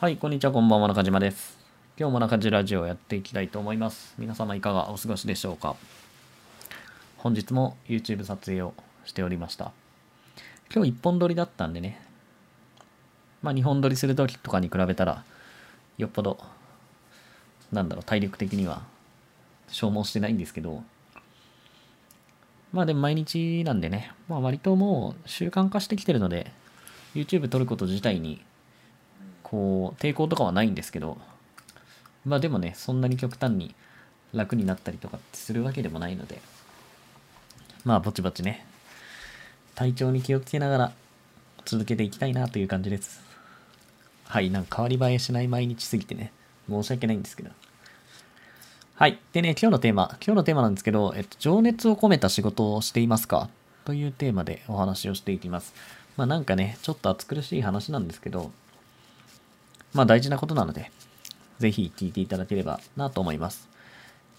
はい、こんにちは、こんばんは、中島です。今日も中島ラジオをやっていきたいと思います。皆様いかがお過ごしでしょうか？本日も YouTube 撮影をしておりました。今日一本撮りだったんでね、まあ2本撮りするときとかに比べたら、よっぽど、なんだろう、体力的には消耗してないんですけど、まあでも毎日なんでね、まあ割ともう習慣化してきてるので、YouTube 撮ること自体にこう、抵抗とかはないんですけど、まあでもね、そんなに極端に楽になったりとかするわけでもないので、まあぼちぼちね、体調に気をつけながら続けていきたいなという感じです。はい、なんか変わり映えしない毎日すぎてね、申し訳ないんですけど。はい。でね、今日のテーマ、今日のテーマなんですけど、えっと、情熱を込めた仕事をしていますか？というテーマでお話をしていきます。まあなんかね、ちょっと暑苦しい話なんですけど、まあ大事なことなので、ぜひ聞いていただければなと思います。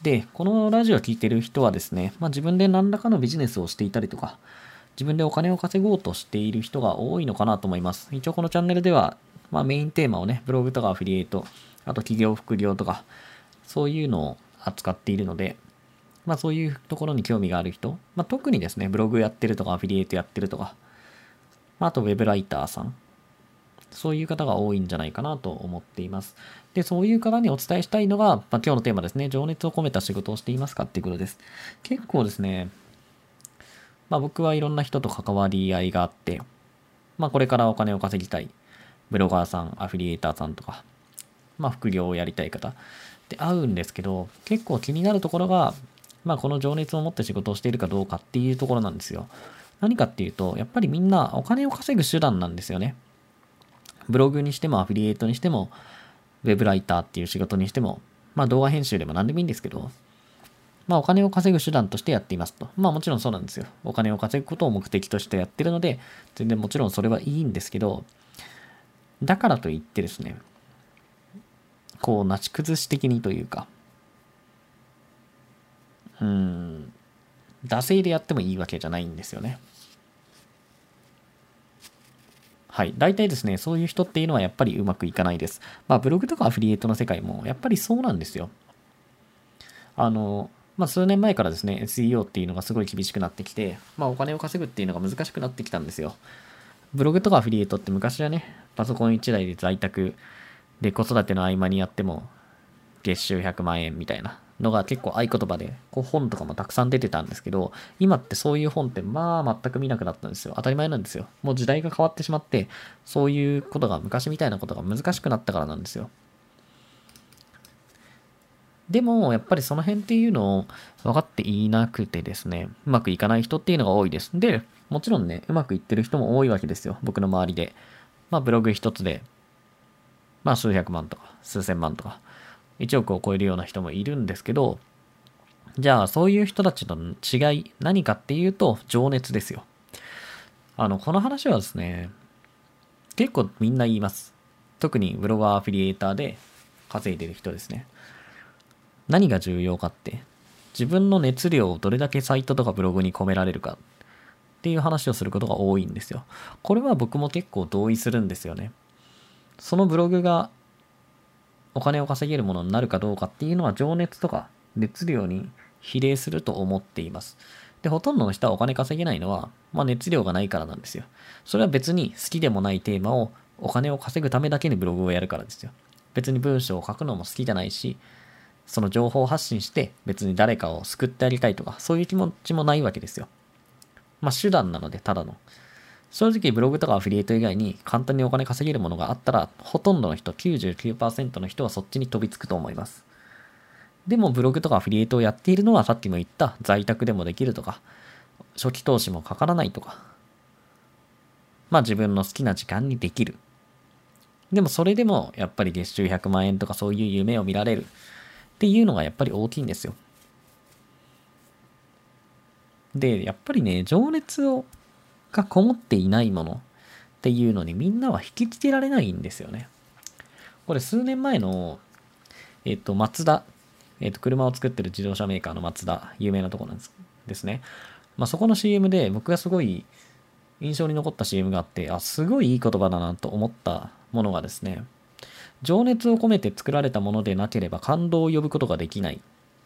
で、このラジオを聞いてる人はですね、まあ自分で何らかのビジネスをしていたりとか、自分でお金を稼ごうとしている人が多いのかなと思います。一応このチャンネルでは、まあメインテーマをね、ブログとかアフィリエイト、あと企業副業とか、そういうのを扱っているので、まあそういうところに興味がある人、まあ特にですね、ブログやってるとかアフィリエイトやってるとか、まああとウェブライターさん、そういう方が多いんじゃないかなと思っています。で、そういう方にお伝えしたいのが、まあ、今日のテーマですね。情熱を込めた仕事をしていますかっていうことです。結構ですね、まあ僕はいろんな人と関わり合いがあって、まあこれからお金を稼ぎたい、ブロガーさん、アフィリエイターさんとか、まあ副業をやりたい方で会うんですけど、結構気になるところが、まあこの情熱を持って仕事をしているかどうかっていうところなんですよ。何かっていうと、やっぱりみんなお金を稼ぐ手段なんですよね。ブログにしてもアフィリエイトにしても、ウェブライターっていう仕事にしても、まあ動画編集でも何でもいいんですけど、まあお金を稼ぐ手段としてやっていますと。まあもちろんそうなんですよ。お金を稼ぐことを目的としてやってるので、全然もちろんそれはいいんですけど、だからといってですね、こう、なし崩し的にというか、うん、惰性でやってもいいわけじゃないんですよね。はい。大体ですね、そういう人っていうのはやっぱりうまくいかないです。まあ、ブログとかアフィリエイトの世界もやっぱりそうなんですよ。あの、まあ、数年前からですね、SEO っていうのがすごい厳しくなってきて、まあ、お金を稼ぐっていうのが難しくなってきたんですよ。ブログとかアフィリエイトって昔はね、パソコン1台で在宅で子育ての合間にやっても月収100万円みたいなのが結構合言葉で、こう本とかもたくさん出てたんですけど、今ってそういう本ってまあ全く見なくなったんですよ。当たり前なんですよ。もう時代が変わってしまって、そういうことが昔みたいなことが難しくなったからなんですよ。でも、やっぱりその辺っていうのを分かっていなくてですね、うまくいかない人っていうのが多いです。で、もちろんね、うまくいってる人も多いわけですよ。僕の周りで。まあ、ブログ一つで、まあ、数百万とか、数千万とか、1億を超えるような人もいるんですけど、じゃあ、そういう人たちの違い、何かっていうと、情熱ですよ。あの、この話はですね、結構みんな言います。特にブロガーアフィリエイターで稼いでる人ですね。何が重要かって、自分の熱量をどれだけサイトとかブログに込められるかっていう話をすることが多いんですよ。これは僕も結構同意するんですよね。そのブログがお金を稼げるものになるかどうかっていうのは情熱とか熱量に比例すると思っています。で、ほとんどの人はお金稼げないのは、まあ熱量がないからなんですよ。それは別に好きでもないテーマをお金を稼ぐためだけにブログをやるからですよ。別に文章を書くのも好きじゃないし、その情報を発信して別に誰かを救ってあげたいとか、そういう気持ちもないわけですよ。まあ手段なので、ただの。正直ブログとかアフィリエイト以外に簡単にお金稼げるものがあったら、ほとんどの人、99%の人はそっちに飛びつくと思います。でもブログとかアフィリエイトをやっているのはさっきも言った在宅でもできるとか、初期投資もかからないとか、まあ自分の好きな時間にできる。でもそれでもやっぱり月収100万円とかそういう夢を見られるっていうのがやっぱり大きいんですよ。で、やっぱりね、情熱をがこもっていないものっていうのにみんなは引きつけられないんですよね。これ数年前の、えっ、と、マツダ、えっ、と、車を作ってる自動車メーカーのマツダ、有名なとこなんですですね。まあ、そこの CM で僕がすごい印象に残った CM があって、あ、すごいいい言葉だなと思ったものがですね、情熱を込めて作られたものでなければ感動を呼ぶことができないっ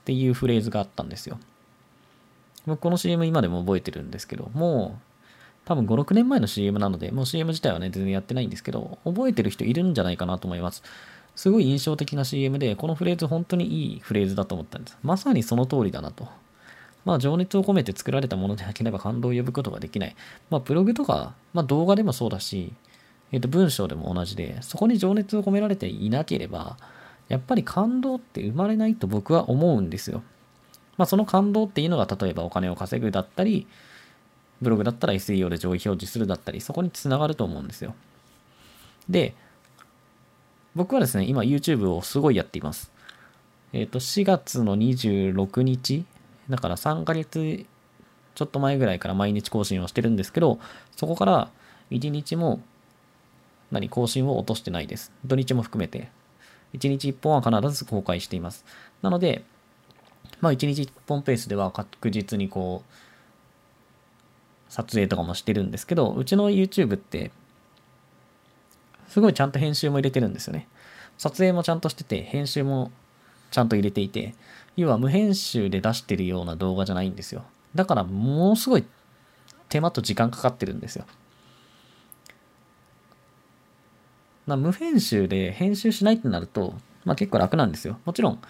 ていうフレーズがあったんですよ。僕この CM 今でも覚えてるんですけど、もう多分5、6年前の CM なので、もう CM 自体はね、全然やってないんですけど、覚えてる人いるんじゃないかなと思います。すごい印象的な CM で、このフレーズ本当にいいフレーズだと思ったんです。まさにその通りだなと。まあ、情熱を込めて作られたものでなければ感動を呼ぶことができない。まあ、ブログとか、まあ、動画でもそうだし、えっ、と、文章でも同じで、そこに情熱を込められていなければ、やっぱり感動って生まれないと僕は思うんですよ。まあ、その感動っていうのが、例えばお金を稼ぐだったり、ブログだったら SEO で上位表示するだったり、そこにつながると思うんですよ。で、僕はですね、今 YouTube をすごいやっています。えっ、ー、と、4月の26日、だから3ヶ月ちょっと前ぐらいから毎日更新をしてるんですけど、そこから1日も何、更新を落としてないです。土日も含めて。1日1本は必ず公開しています。なので、まあ1日1本ペースでは確実にこう、撮影とかもしてるんですけど、うちの YouTube って、すごいちゃんと編集も入れてるんですよね。撮影もちゃんとしてて、編集もちゃんと入れていて、要は無編集で出してるような動画じゃないんですよ。だからものすごい手間と時間かかってるんですよ。まあ、無編集で編集しないってなると、まあ、結構楽なんですよ。もちろん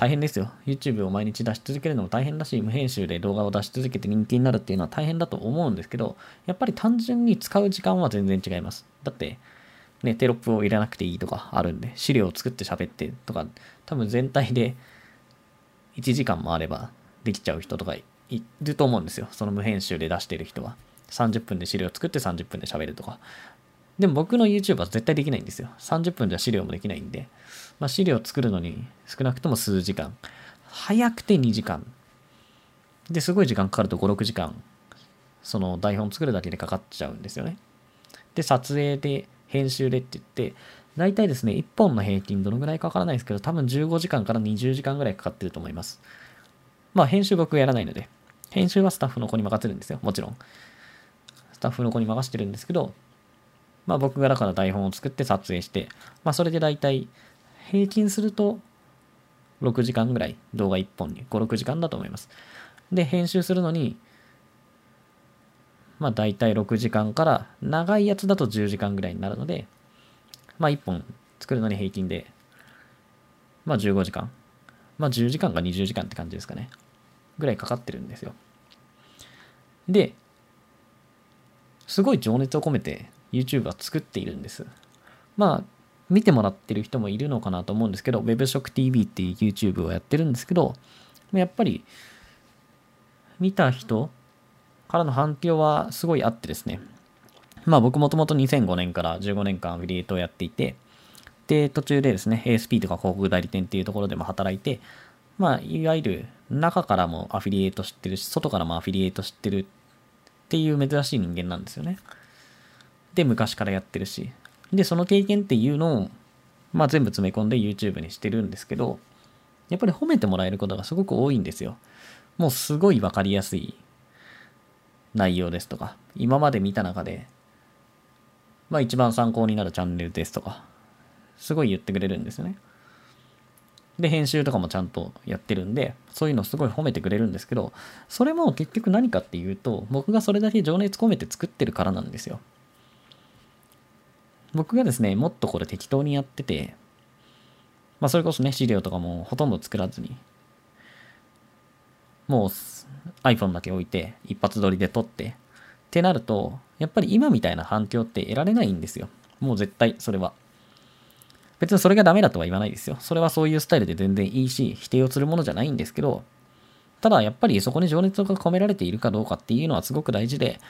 大変ですよ。YouTube を毎日出し続けるのも大変だし、無編集で動画を出し続けて人気になるっていうのは大変だと思うんですけど、やっぱり単純に使う時間は全然違います。だって、ね、テロップを入れなくていいとかあるんで、資料を作って喋ってとか、多分全体で1時間もあればできちゃう人とかいると思うんですよ。その無編集で出してる人は。30分で資料を作って30分で喋るとか。でも僕の YouTube は絶対できないんですよ。30分じゃ資料もできないんで。まあ、資料を作るのに少なくとも数時間。早くて2時間。で、すごい時間かかると5、6時間。その台本作るだけでかかっちゃうんですよね。で、撮影で、編集でって言って、大体ですね、1本の平均どのぐらいかからないですけど、多分15時間から20時間ぐらいかかってると思います。まあ、編集僕やらないので、編集はスタッフの子に任せるんですよ。もちろん。スタッフの子に任せてるんですけど、まあ僕がだから台本を作って撮影して、まあそれで大体平均すると6時間ぐらい動画1本に5、6時間だと思います。で、編集するのに、まあ大体6時間から長いやつだと10時間ぐらいになるので、まあ1本作るのに平均で、まあ15時間。まあ10時間か20時間って感じですかね。ぐらいかかってるんですよ。で、すごい情熱を込めて YouTube は作っているんです。まあ、見てもらってる人もいるのかなと思うんですけど、WebShockTV っていう YouTube をやってるんですけど、やっぱり、見た人からの反響はすごいあってですね。まあ僕もともと2005年から15年間アフィリエイトをやっていて、で、途中でですね、ASP とか広告代理店っていうところでも働いて、まあ、いわゆる中からもアフィリエイト知ってるし、外からもアフィリエイト知ってるっていう珍しい人間なんですよね。で、昔からやってるし。で、その経験っていうのを、まあ全部詰め込んで YouTube にしてるんですけど、やっぱり褒めてもらえることがすごく多いんですよ。もうすごいわかりやすい内容ですとか、今まで見た中で、まあ一番参考になるチャンネルですとか、すごい言ってくれるんですよね。で、編集とかもちゃんとやってるんで、そういうのすごい褒めてくれるんですけど、それも結局何かっていうと、僕がそれだけ情熱込めて作ってるからなんですよ。僕がですね、もっとこれ適当にやってて、まあそれこそね、資料とかもほとんど作らずに、もう iPhone だけ置いて、一発撮りで撮って、ってなると、やっぱり今みたいな反響って得られないんですよ。もう絶対、それは。別にそれがダメだとは言わないですよ。それはそういうスタイルで全然いいし、否定をするものじゃないんですけど、ただやっぱりそこに情熱が込められているかどうかっていうのはすごく大事で、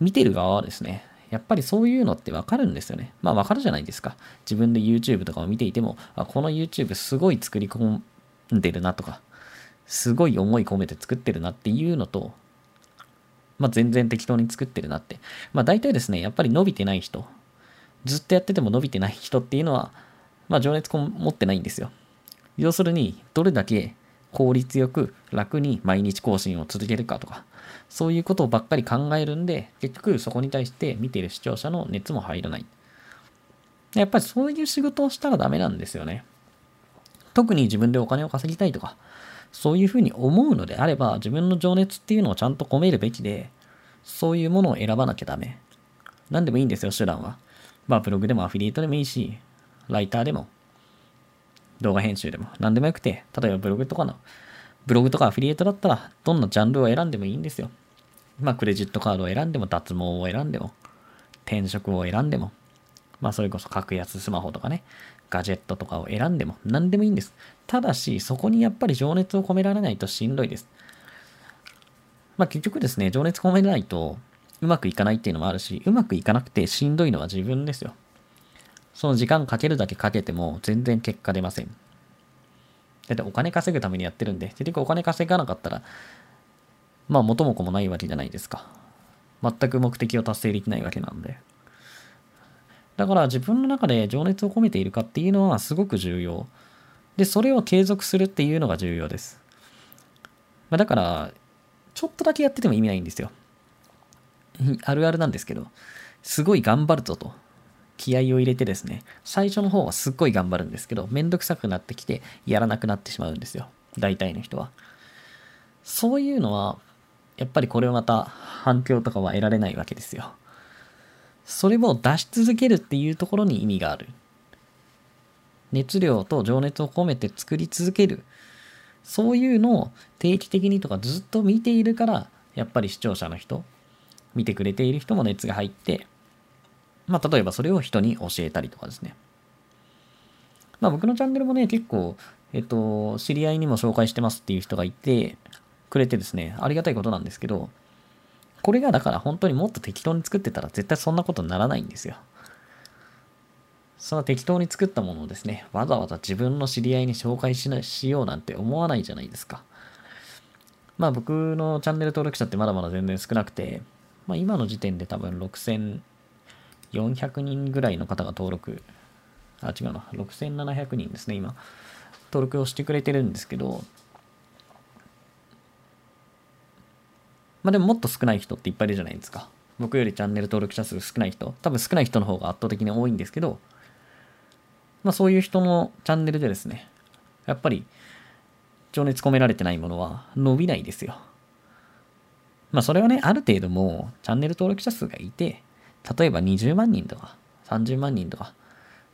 見てる側はですね、やっぱりそういうのってわかるんですよね。まあわかるじゃないですか。自分で YouTube とかを見ていても、あ、この YouTube すごい作り込んでるなとか、すごい思い込めて作ってるなっていうのと、まあ全然適当に作ってるなって。まあ大体ですね、やっぱり伸びてない人、ずっとやってても伸びてない人っていうのは、まあ情熱持ってないんですよ。要するに、どれだけ効率よく楽に毎日更新を続けるかとか、そういうことばっかり考えるんで、結局そこに対して見ている視聴者の熱も入らない。やっぱりそういう仕事をしたらダメなんですよね。特に自分でお金を稼ぎたいとか、そういうふうに思うのであれば、自分の情熱っていうのをちゃんと込めるべきで、そういうものを選ばなきゃダメ。何でもいいんですよ、手段は。まあ、ブログでもアフィリエイトでもいいし、ライターでも、動画編集でも、何でもよくて、例えばブログとかの、ブログとかアフィリエイトだったら、どんなジャンルを選んでもいいんですよ。まあ、クレジットカードを選んでも、脱毛を選んでも、転職を選んでも、まあ、それこそ格安スマホとかね、ガジェットとかを選んでも、何でもいいんです。ただし、そこにやっぱり情熱を込められないとしんどいです。まあ、結局ですね、情熱込めないとうまくいかないっていうのもあるし、うまくいかなくてしんどいのは自分ですよ。その時間かけるだけかけても全然結果出ません。だってお金稼ぐためにやってるんで、結局お金稼がなかったら、まあ元も子もないわけじゃないですか。全く目的を達成できないわけなんで。だから自分の中で情熱を込めているかっていうのはすごく重要。で、それを継続するっていうのが重要です。まあ、だから、ちょっとだけやってても意味ないんですよ。あるあるなんですけど、すごい頑張るぞと。気合を入れてですね、最初の方はすっごい頑張るんですけど、めんどくさくなってきて、やらなくなってしまうんですよ。大体の人は。そういうのは、やっぱりこれをまた反響とかは得られないわけですよ。それを出し続けるっていうところに意味がある。熱量と情熱を込めて作り続ける。そういうのを定期的にとかずっと見ているから、やっぱり視聴者の人、見てくれている人も熱が入って、まあ、例えばそれを人に教えたりとかですね。まあ、僕のチャンネルもね、結構、えっと、知り合いにも紹介してますっていう人がいて、くれてですね、ありがたいことなんですけど、これがだから本当にもっと適当に作ってたら絶対そんなことにならないんですよ。その適当に作ったものをですね、わざわざ自分の知り合いに紹介しなしようなんて思わないじゃないですか。まあ僕のチャンネル登録者ってまだまだ全然少なくて、まあ今の時点で多分6000 400人ぐらいの方が登録、あ、違うな、6700人ですね、今。登録をしてくれてるんですけど、まあでももっと少ない人っていっぱいいるじゃないですか。僕よりチャンネル登録者数少ない人、多分少ない人の方が圧倒的に多いんですけど、まあそういう人のチャンネルでですね、やっぱり情熱込められてないものは伸びないですよ。まあそれはね、ある程度もチャンネル登録者数がいて、例えば20万人とか30万人とか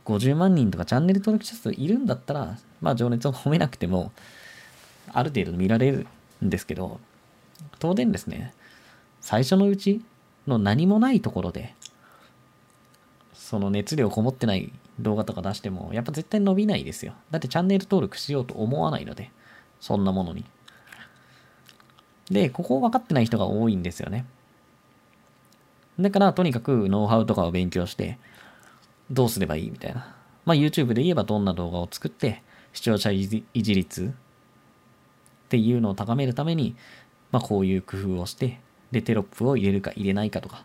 50万人とかチャンネル登録者数いるんだったら、まあ情熱を込めなくても、ある程度見られるんですけど、当然ですね、最初のうちの何もないところで、その熱量こもってない動画とか出しても、やっぱ絶対伸びないですよ。だってチャンネル登録しようと思わないので、そんなものに。で、ここを分かってない人が多いんですよね。だから、とにかくノウハウとかを勉強して、どうすればいいみたいな。まあ、YouTube で言えばどんな動画を作って、視聴者維持率っていうのを高めるために、まあ、こういう工夫をして、で、テロップを入れるか入れないかとか、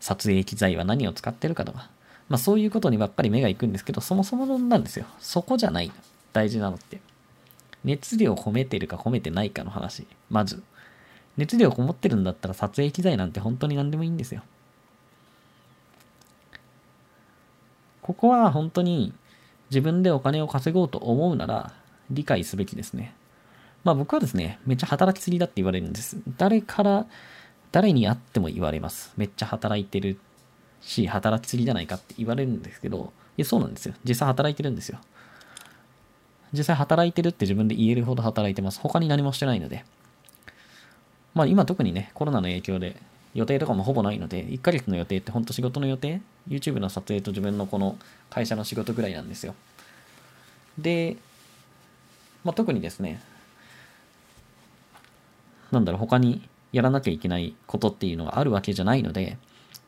撮影機材は何を使ってるかとか、まあそういうことにばっかり目が行くんですけど、そもそもなんですよ。そこじゃない。大事なのって。熱量を込めてるか込めてないかの話。まず。熱量こもってるんだったら撮影機材なんて本当に何でもいいんですよ。ここは本当に自分でお金を稼ごうと思うなら理解すべきですね。まあ僕はですね、めっちゃ働きすぎだって言われるんです。誰から、誰に会っても言われます。めっちゃ働いてるし、働きすぎじゃないかって言われるんですけど、いや、そうなんですよ。実際働いてるんですよ。実際働いてるって自分で言えるほど働いてます。他に何もしてないので。まあ今特にね、コロナの影響で予定とかもほぼないので、1ヶ月の予定ってほんと仕事の予定 ?YouTube の撮影と自分のこの会社の仕事ぐらいなんですよ。で、まあ特にですね、なんだろう、他にやらなきゃいけないことっていうのがあるわけじゃないので、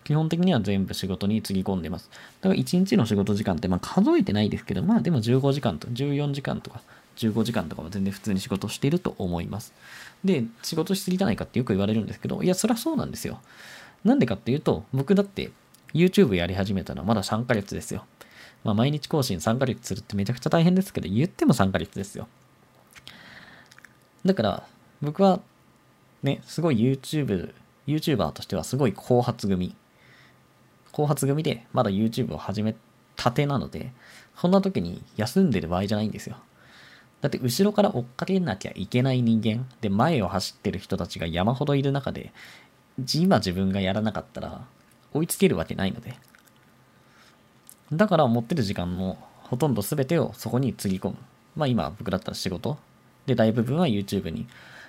基本的には全部仕事につぎ込んでます。だから1日の仕事時間って、まあ数えてないですけど、まあでも15時間と14時間とか15時間とかは全然普通に仕事していると思います。で、仕事しすぎじゃないかってよく言われるんですけど、いや、そりゃそうなんですよ。なんでかっていうと、僕だって YouTube やり始めたのはまだ3ヶ月ですよ。まあ毎日更新3ヶ月するってめちゃくちゃ大変ですけど、言っても3ヶ月ですよ。だから、僕はね、すごい YouTube、YouTuber としてはすごい後発組。後発組でまだ YouTube を始め盾なので、そんな時に休んでる場合じゃないんですよ。だって後ろから追っかけなきゃいけない人間。で前を走ってる人たちが山ほどいる中で今自分がやらなかったら追いつけるわけないので。だから持ってる時間のほとんど全てをそこにつぎ込む。まあ今僕だったら仕事。で大部分は YouTube に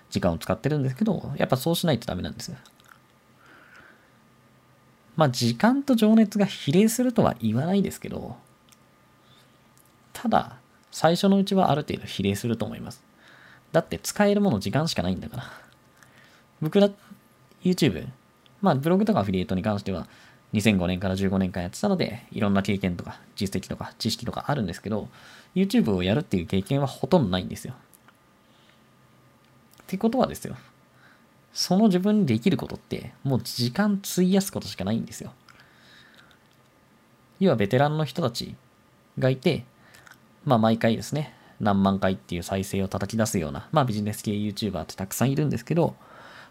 時間を使ってるんですけどやっぱそうしないとダメなんです。まあ時間と情熱が比例するとは言わないですけどただ最初のうちはある程度比例すると思います。だって使えるもの時間しかないんだから。僕ら YouTube、まあブログとかアフィリエイトに関しては2005年から15年間やってたので、いろんな経験とか実績とか知識とかあるんですけど、YouTube をやるっていう経験はほとんどないんですよ。ってことはですよ。その自分にできることって、もう時間費やすことしかないんですよ。要はベテランの人たちがいて、まあ毎回ですね、何万回っていう再生を叩き出すような、まあビジネス系 YouTuber ってたくさんいるんですけど、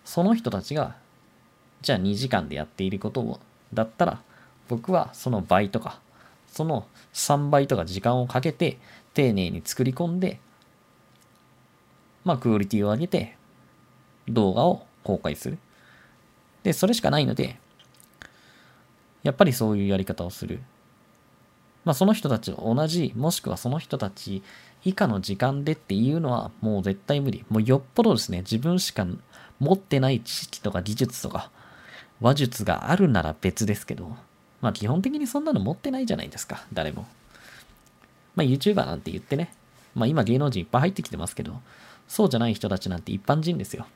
その人たちが、じゃあ2時間でやっていることを、だったら、僕はその倍とか、その3倍とか時間をかけて、丁寧に作り込んで、まあクオリティを上げて、動画を公開する。で、それしかないので、やっぱりそういうやり方をする。まあ、その人たちと同じ、もしくはその人たち以下の時間でっていうのはもう絶対無理。もうよっぽどですね、自分しか持ってない知識とか技術とか話術があるなら別ですけど、まあ基本的にそんなの持ってないじゃないですか、誰も。まあ YouTuber なんて言ってね、まあ今芸能人いっぱい入ってきてますけど、そうじゃない人たちなんて一般人ですよ。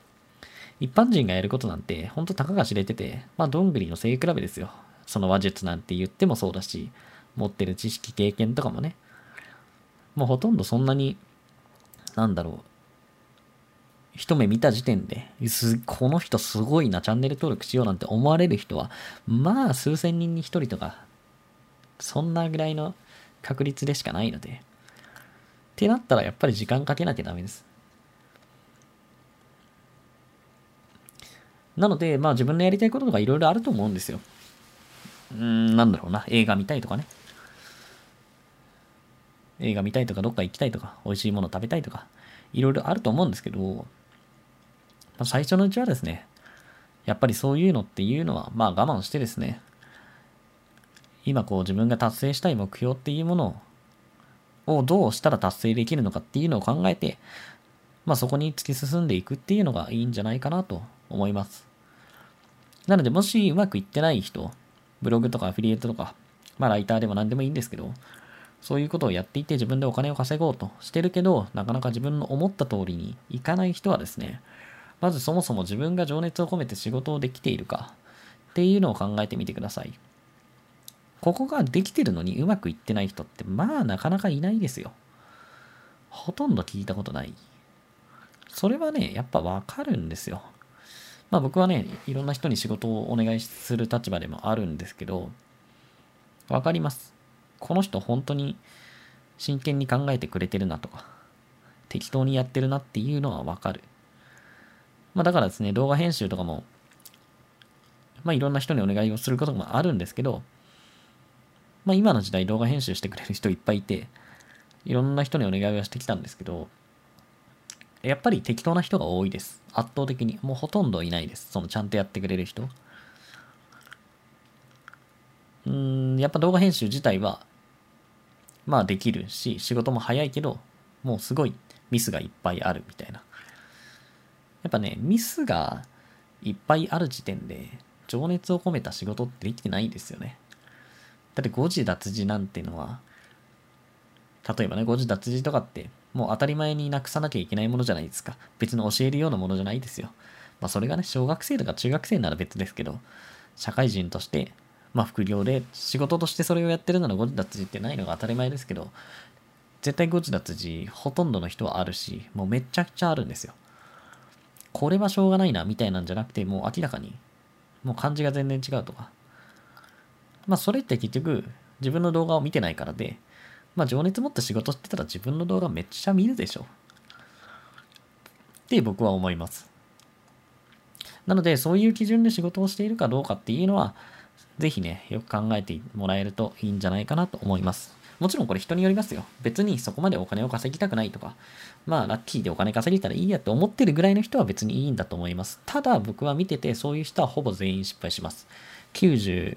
一般人がやることなんて、ほんとたかが知れてて、まあどんぐりの背比べですよ。その話術なんて言ってもそうだし、持ってる知識、経験とかもね、もうほとんどそんなに、なんだろう、一目見た時点で、この人すごいな、チャンネル登録しようなんて思われる人は、まあ数千人に一人とか、そんなぐらいの確率でしかないので、ってなったらやっぱり時間かけなきゃダメです。なので、まあ自分のやりたいこととかいろいろあると思うんですよ。うん、なんだろうな、映画見たいとかね。映画見たいとか、どっか行きたいとか、美味しいもの食べたいとか、いろいろあると思うんですけど、まあ、最初のうちはですね、やっぱりそういうのっていうのは、まあ我慢してですね、今こう自分が達成したい目標っていうものをどうしたら達成できるのかっていうのを考えて、まあそこに突き進んでいくっていうのがいいんじゃないかなと思います。なのでもしうまくいってない人、ブログとかアフィリエイトとか、まあライターでも何でもいいんですけど、そういうことをやっていて自分でお金を稼ごうとしてるけど、なかなか自分の思った通りにいかない人はですね、まずそもそも自分が情熱を込めて仕事をできているかっていうのを考えてみてください。ここができてるのにうまくいってない人ってまあなかなかいないですよ。ほとんど聞いたことない。それはね、やっぱわかるんですよ。まあ僕はね、いろんな人に仕事をお願いする立場でもあるんですけど、わかります。この人本当に真剣に考えてくれてるなとか、適当にやってるなっていうのはわかる。まあだからですね、動画編集とかも、まあいろんな人にお願いをすることもあるんですけど、まあ今の時代動画編集してくれる人いっぱいいて、いろんな人にお願いをしてきたんですけど、やっぱり適当な人が多いです。圧倒的に。もうほとんどいないです。そのちゃんとやってくれる人。うん、やっぱ動画編集自体はまあできるし、仕事も早いけど、もうすごいミスがいっぱいあるみたいな。やっぱね、ミスがいっぱいある時点で、情熱を込めた仕事ってできてないですよね。だって誤字脱字なんてのは、例えばね、誤字脱字とかって、もう当たり前になくさなきゃいけないものじゃないですか。別に教えるようなものじゃないですよ。まあそれがね、小学生とか中学生なら別ですけど、社会人としてまあ副業で仕事としてそれをやってるなら誤字脱字ってないのが当たり前ですけど、絶対誤字脱字ほとんどの人はあるし、もうめちゃくちゃあるんですよ。これはしょうがないなみたいなんじゃなくて、もう明らかに、もう漢字が全然違うとか。まあそれって結局自分の動画を見てないからで、まあ情熱持って仕事してたら自分の動画めっちゃ見るでしょ。って僕は思います。なので、そういう基準で仕事をしているかどうかっていうのは、ぜひね、よく考えてもらえるといいんじゃないかなと思います。もちろんこれ人によりますよ。別にそこまでお金を稼ぎたくないとか、まあラッキーでお金稼げたらいいやって思ってるぐらいの人は別にいいんだと思います。ただ僕は見ててそういう人はほぼ全員失敗します。99%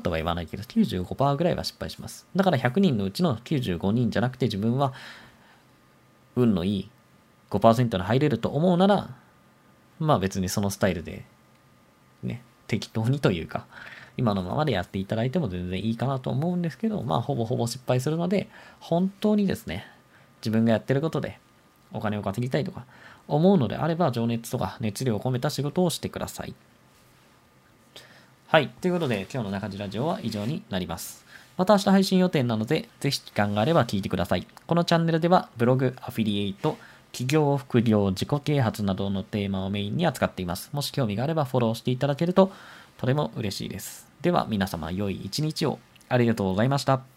とは言わないけど、95%ぐらいは失敗します。だから100人のうちの95人じゃなくて自分は運のいい5%に入れると思うなら、まあ別にそのスタイルで、ね、適当にというか、今のままでやっていただいても全然いいかなと思うんですけど、まあほぼほぼ失敗するので、本当にですね、自分がやってることでお金を稼ぎたいとか思うのであれば、情熱とか熱量を込めた仕事をしてください。はい。ということで、今日の中地ラジオは以上になります。また明日配信予定なので、ぜひ時間があれば聞いてください。このチャンネルでは、ブログ、アフィリエイト、企業、副業、自己啓発などのテーマをメインに扱っています。もし興味があればフォローしていただけるととても嬉しいです。では皆様良い一日をありがとうございました。